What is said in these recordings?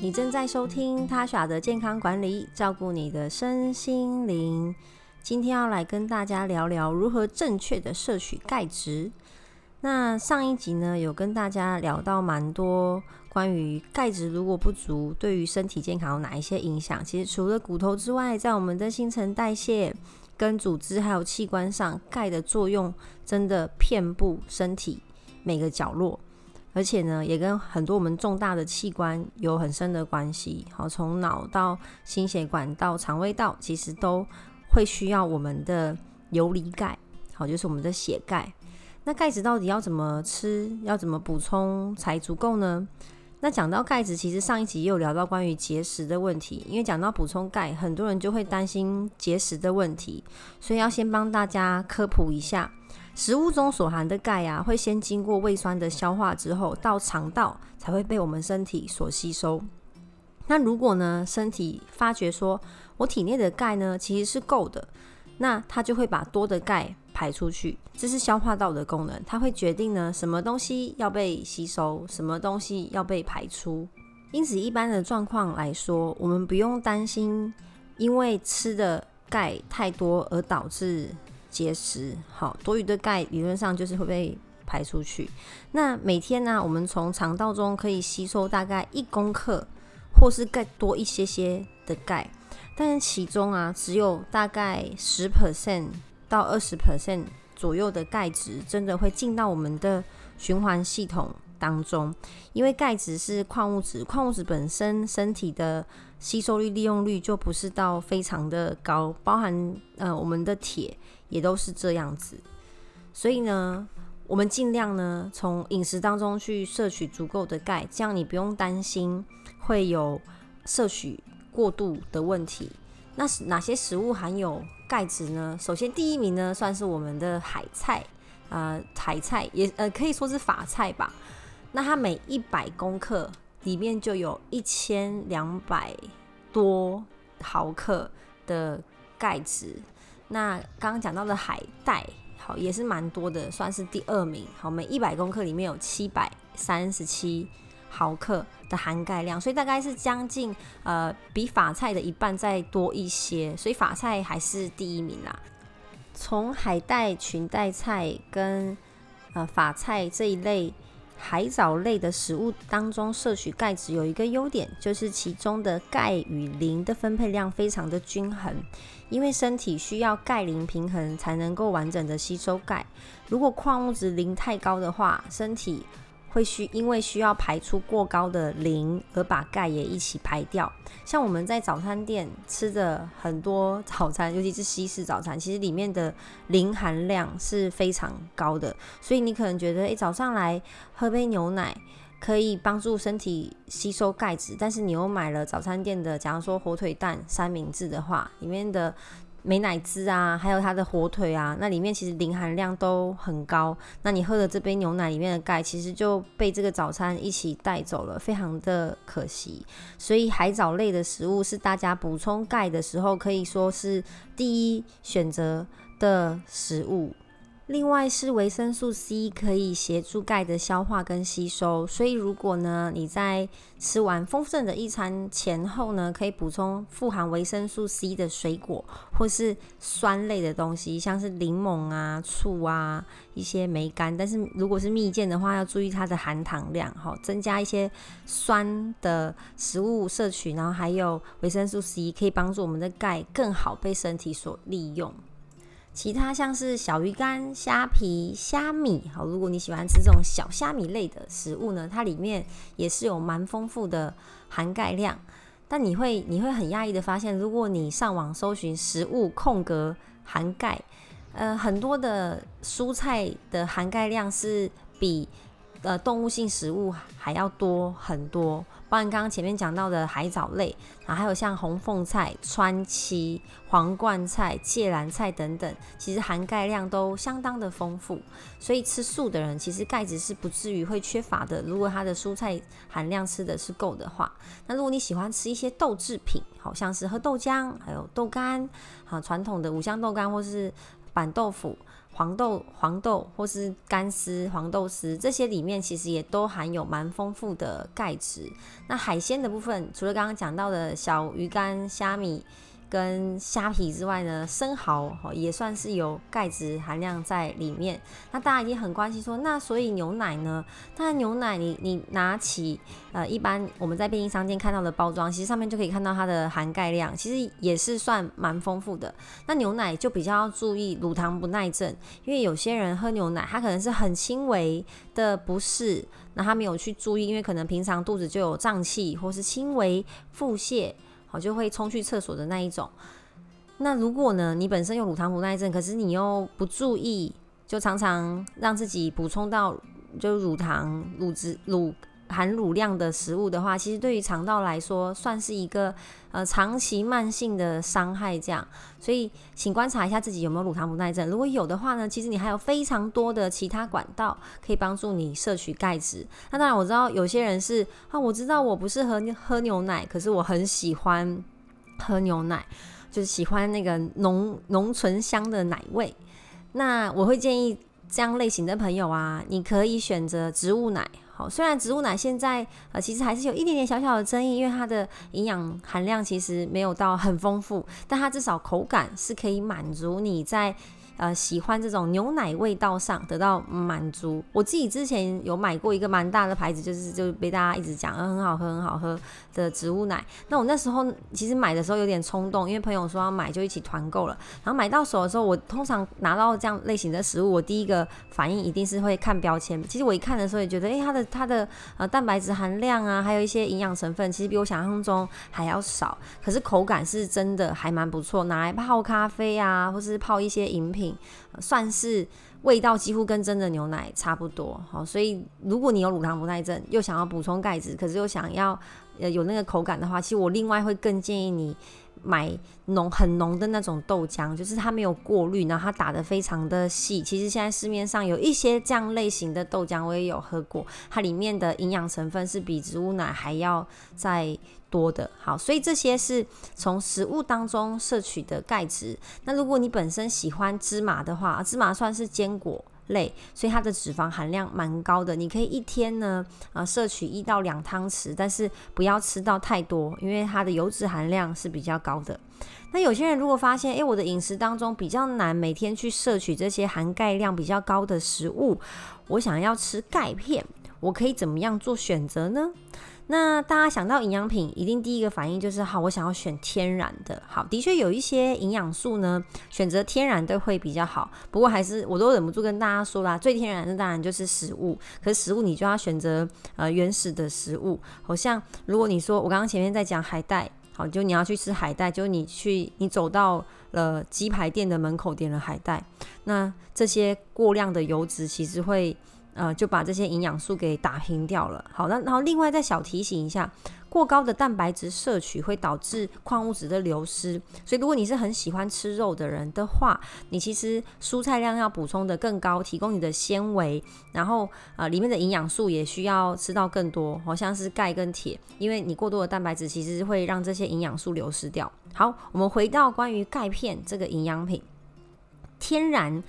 你正在收听他耍的健康管理，照顾你的身心灵。今天要来跟大家聊聊如何正确的摄取钙质。那上一集呢，有跟大家聊到蛮多关于钙质如果不足，对于身体健康有哪一些影响。其实除了骨头之外，在我们的新陈代谢、跟组织还有器官上，钙的作用真的遍布身体每个角落。而且呢，也跟很多我们重大的器官有很深的关系。好，从脑到心血管到肠胃道，其实都会需要我们的游离钙。好，就是我们的血钙。那钙质到底要怎么吃，要怎么补充才足够呢？那讲到钙质，其实上一集也有聊到关于节食的问题。因为讲到补充钙，很多人就会担心节食的问题，所以要先帮大家科普一下。食物中所含的钙啊，会先经过胃酸的消化之后，到肠道才会被我们身体所吸收。那如果呢，身体发觉说我体内的钙呢其实是够的，那它就会把多的钙排出去。这是消化道的功能，它会决定呢什么东西要被吸收，什么东西要被排出。因此，一般的状况来说，我们不用担心，因为吃的钙太多而导致。结石好，多余的钙理论上就是会被排出去。那每天呢，我们从肠道中可以吸收大概一公克，或是更多一些些的钙，但是其中啊，只有大概十 percent 到二十 percent 左右的钙质真的会进到我们的循环系统当中。因为钙质是矿物质，矿物质本身身体的吸收率、利用率就不是到非常的高，包含呃我们的铁。也都是这样子，所以呢，我们尽量呢从饮食当中去摄取足够的钙，这样你不用担心会有摄取过度的问题。那哪些食物含有钙质呢？首先第一名呢，算是我们的海菜啊，海菜也呃可以说是法菜吧。那它每一百公克里面就有一千两百多毫克的钙质。那刚刚讲到的海带，好也是蛮多的，算是第二名。好，每一百公克里面有七百三十七毫克的含钙量，所以大概是将近呃比法菜的一半再多一些，所以法菜还是第一名啦。从海带、裙带菜跟呃法菜这一类。海藻类的食物当中摄取钙质有一个优点，就是其中的钙与磷的分配量非常的均衡。因为身体需要钙磷平衡才能够完整的吸收钙。如果矿物质磷太高的话，身体会需因为需要排出过高的磷而把钙也一起排掉。像我们在早餐店吃的很多早餐，尤其是西式早餐，其实里面的磷含量是非常高的。所以你可能觉得，诶，早上来喝杯牛奶可以帮助身体吸收钙质，但是你又买了早餐店的，假如说火腿蛋三明治的话，里面的。美乃滋啊，还有它的火腿啊，那里面其实磷含量都很高。那你喝的这杯牛奶里面的钙，其实就被这个早餐一起带走了，非常的可惜。所以海藻类的食物是大家补充钙的时候，可以说是第一选择的食物。另外是维生素 C 可以协助钙的消化跟吸收，所以如果呢你在吃完丰盛的一餐前后呢，可以补充富含维生素 C 的水果或是酸类的东西，像是柠檬啊、醋啊、一些梅干。但是如果是蜜饯的话，要注意它的含糖量，好增加一些酸的食物摄取，然后还有维生素 C 可以帮助我们的钙更好被身体所利用。其他像是小鱼干、虾皮、虾米，好，如果你喜欢吃这种小虾米类的食物呢，它里面也是有蛮丰富的含钙量。但你会你会很讶异的发现，如果你上网搜寻食物空格含钙，呃，很多的蔬菜的含钙量是比。呃，动物性食物还要多很多，包含刚刚前面讲到的海藻类，啊，还有像红凤菜、川七、皇冠菜、芥蓝菜等等，其实含钙量都相当的丰富。所以吃素的人，其实钙质是不至于会缺乏的。如果他的蔬菜含量吃的是够的话，那如果你喜欢吃一些豆制品，好像是喝豆浆，还有豆干，啊，传统的五香豆干或是。板豆腐、黄豆、黄豆或是干丝、黄豆丝这些里面，其实也都含有蛮丰富的钙质。那海鲜的部分，除了刚刚讲到的小鱼干、虾米。跟虾皮之外呢，生蚝也算是有钙质含量在里面。那大家已经很关心说，那所以牛奶呢？当然牛奶你你拿起呃，一般我们在便利商店看到的包装，其实上面就可以看到它的含钙量，其实也是算蛮丰富的。那牛奶就比较要注意乳糖不耐症，因为有些人喝牛奶，他可能是很轻微的不适，那他没有去注意，因为可能平常肚子就有胀气，或是轻微腹泻。我，就会冲去厕所的那一种。那如果呢，你本身有乳糖不耐症，可是你又不注意，就常常让自己补充到就乳糖、乳脂、乳含乳量的食物的话，其实对于肠道来说，算是一个呃长期慢性的伤害。这样，所以请观察一下自己有没有乳糖不耐症。如果有的话呢，其实你还有非常多的其他管道可以帮助你摄取钙质。那当然，我知道有些人是啊，我知道我不适合喝牛奶，可是我很喜欢喝牛奶，就是喜欢那个浓浓醇香的奶味。那我会建议这样类型的朋友啊，你可以选择植物奶。虽然植物奶现在呃其实还是有一点点小小的争议，因为它的营养含量其实没有到很丰富，但它至少口感是可以满足你在。呃，喜欢这种牛奶味道上得到满足。我自己之前有买过一个蛮大的牌子，就是就被大家一直讲，嗯，很好喝，很好喝的植物奶。那我那时候其实买的时候有点冲动，因为朋友说要买，就一起团购了。然后买到手的时候，我通常拿到这样类型的食物，我第一个反应一定是会看标签。其实我一看的时候也觉得，哎，它的它的呃蛋白质含量啊，还有一些营养成分，其实比我想象中还要少。可是口感是真的还蛮不错，拿来泡咖啡啊，或是泡一些饮品。算是味道几乎跟真的牛奶差不多，好，所以如果你有乳糖不耐症，又想要补充钙质，可是又想要呃有那个口感的话，其实我另外会更建议你。买浓很浓的那种豆浆，就是它没有过滤，然后它打的非常的细。其实现在市面上有一些这样类型的豆浆，我也有喝过，它里面的营养成分是比植物奶还要再多的。好，所以这些是从食物当中摄取的钙质。那如果你本身喜欢芝麻的话，芝麻算是坚果。类，所以它的脂肪含量蛮高的。你可以一天呢，啊，摄取一到两汤匙，但是不要吃到太多，因为它的油脂含量是比较高的。那有些人如果发现，诶，我的饮食当中比较难每天去摄取这些含钙量比较高的食物，我想要吃钙片，我可以怎么样做选择呢？那大家想到营养品，一定第一个反应就是好，我想要选天然的。好，的确有一些营养素呢，选择天然的会比较好。不过还是我都忍不住跟大家说啦，最天然的当然就是食物。可是食物你就要选择呃原始的食物。好像如果你说我刚刚前面在讲海带，好，就你要去吃海带，就你去你走到了鸡排店的门口点了海带，那这些过量的油脂其实会。呃，就把这些营养素给打平掉了。好，那然后另外再小提醒一下，过高的蛋白质摄取会导致矿物质的流失。所以如果你是很喜欢吃肉的人的话，你其实蔬菜量要补充的更高，提供你的纤维，然后呃里面的营养素也需要吃到更多，好像是钙跟铁，因为你过多的蛋白质其实会让这些营养素流失掉。好，我们回到关于钙片这个营养品，天然。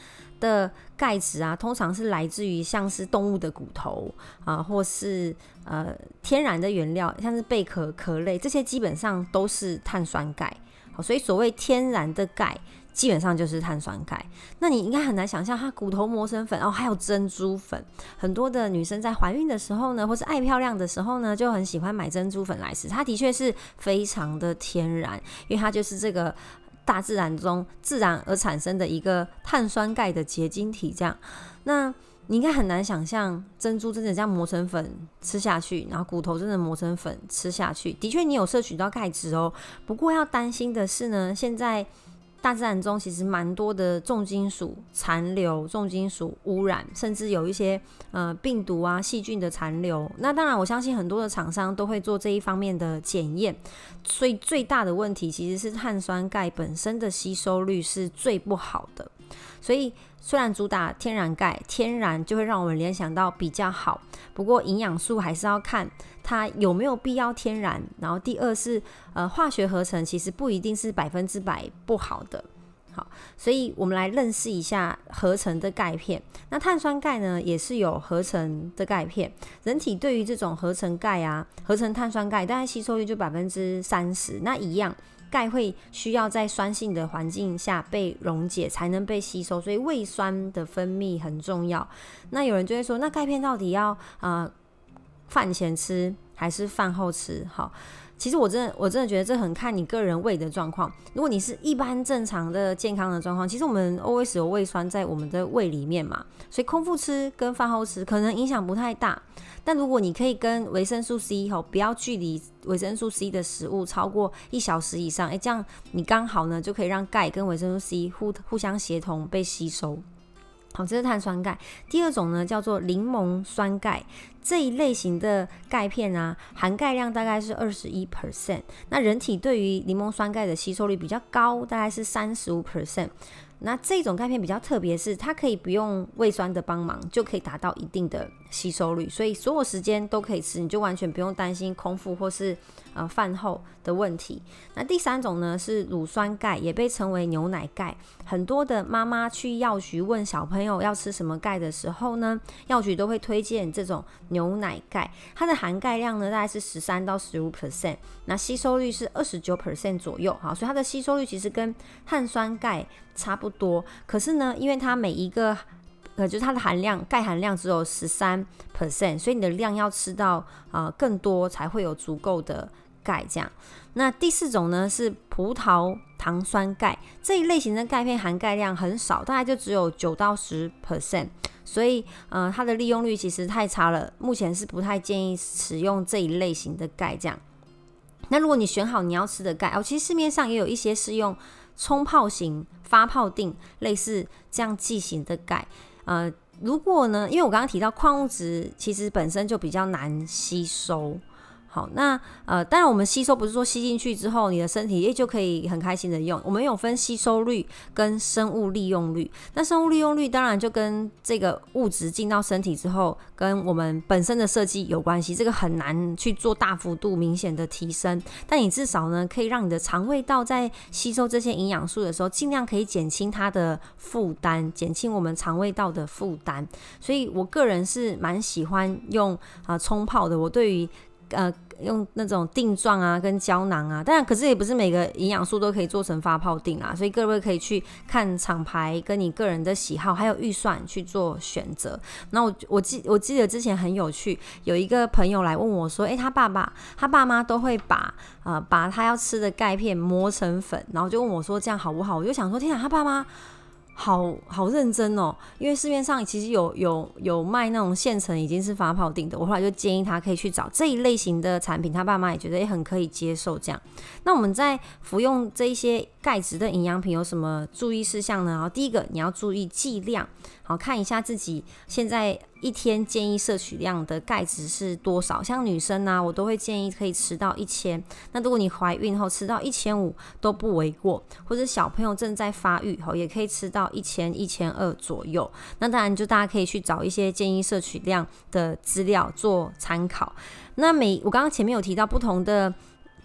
的钙质啊，通常是来自于像是动物的骨头啊，或是呃天然的原料，像是贝壳壳类，这些基本上都是碳酸钙。好，所以所谓天然的钙，基本上就是碳酸钙。那你应该很难想象，它骨头磨成粉，哦，还有珍珠粉。很多的女生在怀孕的时候呢，或是爱漂亮的时候呢，就很喜欢买珍珠粉来吃。它的确是非常的天然，因为它就是这个。大自然中自然而产生的一个碳酸钙的结晶体，这样，那你应该很难想象珍珠真的这样磨成粉吃下去，然后骨头真的磨成粉吃下去，的确你有摄取到钙质哦。不过要担心的是呢，现在。大自然中其实蛮多的重金属残留、重金属污染，甚至有一些呃病毒啊、细菌的残留。那当然，我相信很多的厂商都会做这一方面的检验。所以最大的问题其实是碳酸钙本身的吸收率是最不好的。所以虽然主打天然钙，天然就会让我们联想到比较好，不过营养素还是要看。它有没有必要天然？然后第二是，呃，化学合成其实不一定是百分之百不好的。好，所以我们来认识一下合成的钙片。那碳酸钙呢，也是有合成的钙片。人体对于这种合成钙啊，合成碳酸钙，大概吸收率就百分之三十。那一样，钙会需要在酸性的环境下被溶解，才能被吸收，所以胃酸的分泌很重要。那有人就会说，那钙片到底要啊饭前吃还是饭后吃？好。其实我真的我真的觉得这很看你个人胃的状况。如果你是一般正常的健康的状况，其实我们 always 有胃酸在我们的胃里面嘛，所以空腹吃跟饭后吃可能影响不太大。但如果你可以跟维生素 C 吼不要距离维生素 C 的食物超过一小时以上，诶，这样你刚好呢就可以让钙跟维生素 C 互互相协同被吸收。好，这是碳酸钙。第二种呢，叫做柠檬酸钙这一类型的钙片啊，含钙量大概是二十一 percent。那人体对于柠檬酸钙的吸收率比较高，大概是三十五 percent。那这种钙片比较特别，是它可以不用胃酸的帮忙，就可以达到一定的吸收率，所以所有时间都可以吃，你就完全不用担心空腹或是呃饭后的问题。那第三种呢是乳酸钙，也被称为牛奶钙。很多的妈妈去药局问小朋友要吃什么钙的时候呢，药局都会推荐这种牛奶钙，它的含钙量呢大概是十三到十五 percent，那吸收率是二十九 percent 左右，哈，所以它的吸收率其实跟碳酸钙差不多。可是呢，因为它每一个呃，就是它的含量钙含量只有十三 percent，所以你的量要吃到啊更多才会有足够的。钙这样，那第四种呢是葡萄糖酸钙这一类型的钙片含钙量很少，大概就只有九到十 percent，所以呃它的利用率其实太差了，目前是不太建议使用这一类型的钙这样。那如果你选好你要吃的钙哦，其实市面上也有一些是用冲泡型发泡定类似这样剂型的钙，呃，如果呢，因为我刚刚提到矿物质其实本身就比较难吸收。好，那呃，当然我们吸收不是说吸进去之后，你的身体也就可以很开心的用。我们有分吸收率跟生物利用率。那生物利用率当然就跟这个物质进到身体之后，跟我们本身的设计有关系。这个很难去做大幅度明显的提升，但你至少呢，可以让你的肠胃道在吸收这些营养素的时候，尽量可以减轻它的负担，减轻我们肠胃道的负担。所以我个人是蛮喜欢用啊冲泡的。我对于呃，用那种定状啊，跟胶囊啊，当然，可是也不是每个营养素都可以做成发泡定啊，所以各位可以去看厂牌，跟你个人的喜好还有预算去做选择。那我我记我记得之前很有趣，有一个朋友来问我说，诶，他爸爸他爸妈都会把呃把他要吃的钙片磨成粉，然后就问我说这样好不好？我就想说，天啊，他爸妈。好好认真哦，因为市面上其实有有有卖那种现成已经是发泡定的，我后来就建议他可以去找这一类型的产品，他爸妈也觉得也很可以接受这样。那我们在服用这一些钙质的营养品有什么注意事项呢？然后第一个你要注意剂量。好看一下自己现在一天建议摄取量的钙质是多少？像女生呢，我都会建议可以吃到一千。那如果你怀孕后吃到一千五都不为过，或者小朋友正在发育后也可以吃到一千一千二左右。那当然就大家可以去找一些建议摄取量的资料做参考。那每我刚刚前面有提到不同的。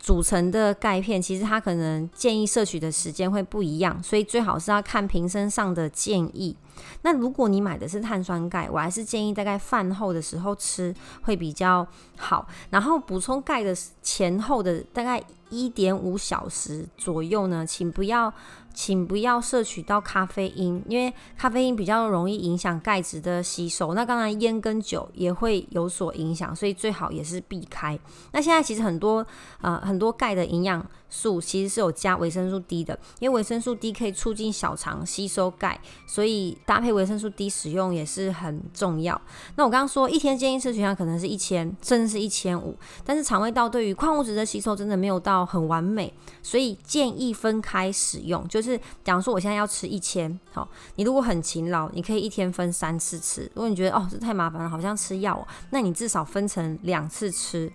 组成的钙片，其实它可能建议摄取的时间会不一样，所以最好是要看瓶身上的建议。那如果你买的是碳酸钙，我还是建议大概饭后的时候吃会比较好。然后补充钙的前后的大概一点五小时左右呢，请不要。请不要摄取到咖啡因，因为咖啡因比较容易影响钙质的吸收。那当然烟跟酒也会有所影响，所以最好也是避开。那现在其实很多呃很多钙的营养素其实是有加维生素 D 的，因为维生素 D 可以促进小肠吸收钙，所以搭配维生素 D 使用也是很重要。那我刚刚说一天建议摄取量可能是一千，甚至是一千五，但是肠胃道对于矿物质的吸收真的没有到很完美，所以建议分开使用，就是。假如说我现在要吃一千，好，你如果很勤劳，你可以一天分三次吃。如果你觉得哦这太麻烦了，好像吃药，哦那你至少分成两次吃。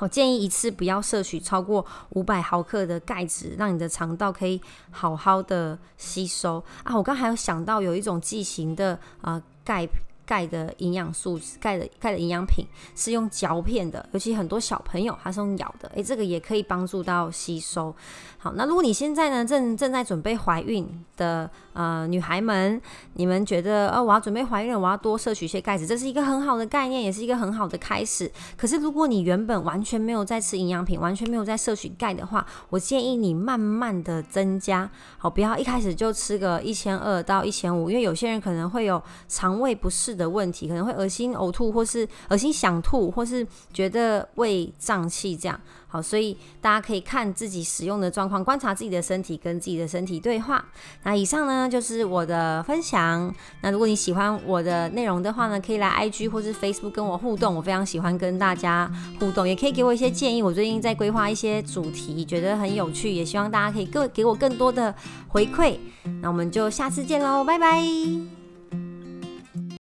我建议一次不要摄取超过五百毫克的钙质，让你的肠道可以好好的吸收啊。我刚还有想到有一种剂型的啊钙钙的营养素、钙的钙的营养品是用嚼片的，尤其很多小朋友他是用咬的，诶，这个也可以帮助到吸收。好，那如果你现在呢正正在准备怀孕的呃女孩们，你们觉得呃我要准备怀孕了，我要多摄取一些钙质，这是一个很好的概念，也是一个很好的开始。可是如果你原本完全没有在吃营养品，完全没有在摄取钙的话，我建议你慢慢的增加，好，不要一开始就吃个一千二到一千五，因为有些人可能会有肠胃不适的问题，可能会恶心、呕吐，或是恶心想吐，或是觉得胃胀气这样。好，所以大家可以看自己使用的状况，观察自己的身体，跟自己的身体对话。那以上呢就是我的分享。那如果你喜欢我的内容的话呢，可以来 IG 或是 Facebook 跟我互动，我非常喜欢跟大家互动，也可以给我一些建议。我最近在规划一些主题，觉得很有趣，也希望大家可以更给我更多的回馈。那我们就下次见喽，拜拜。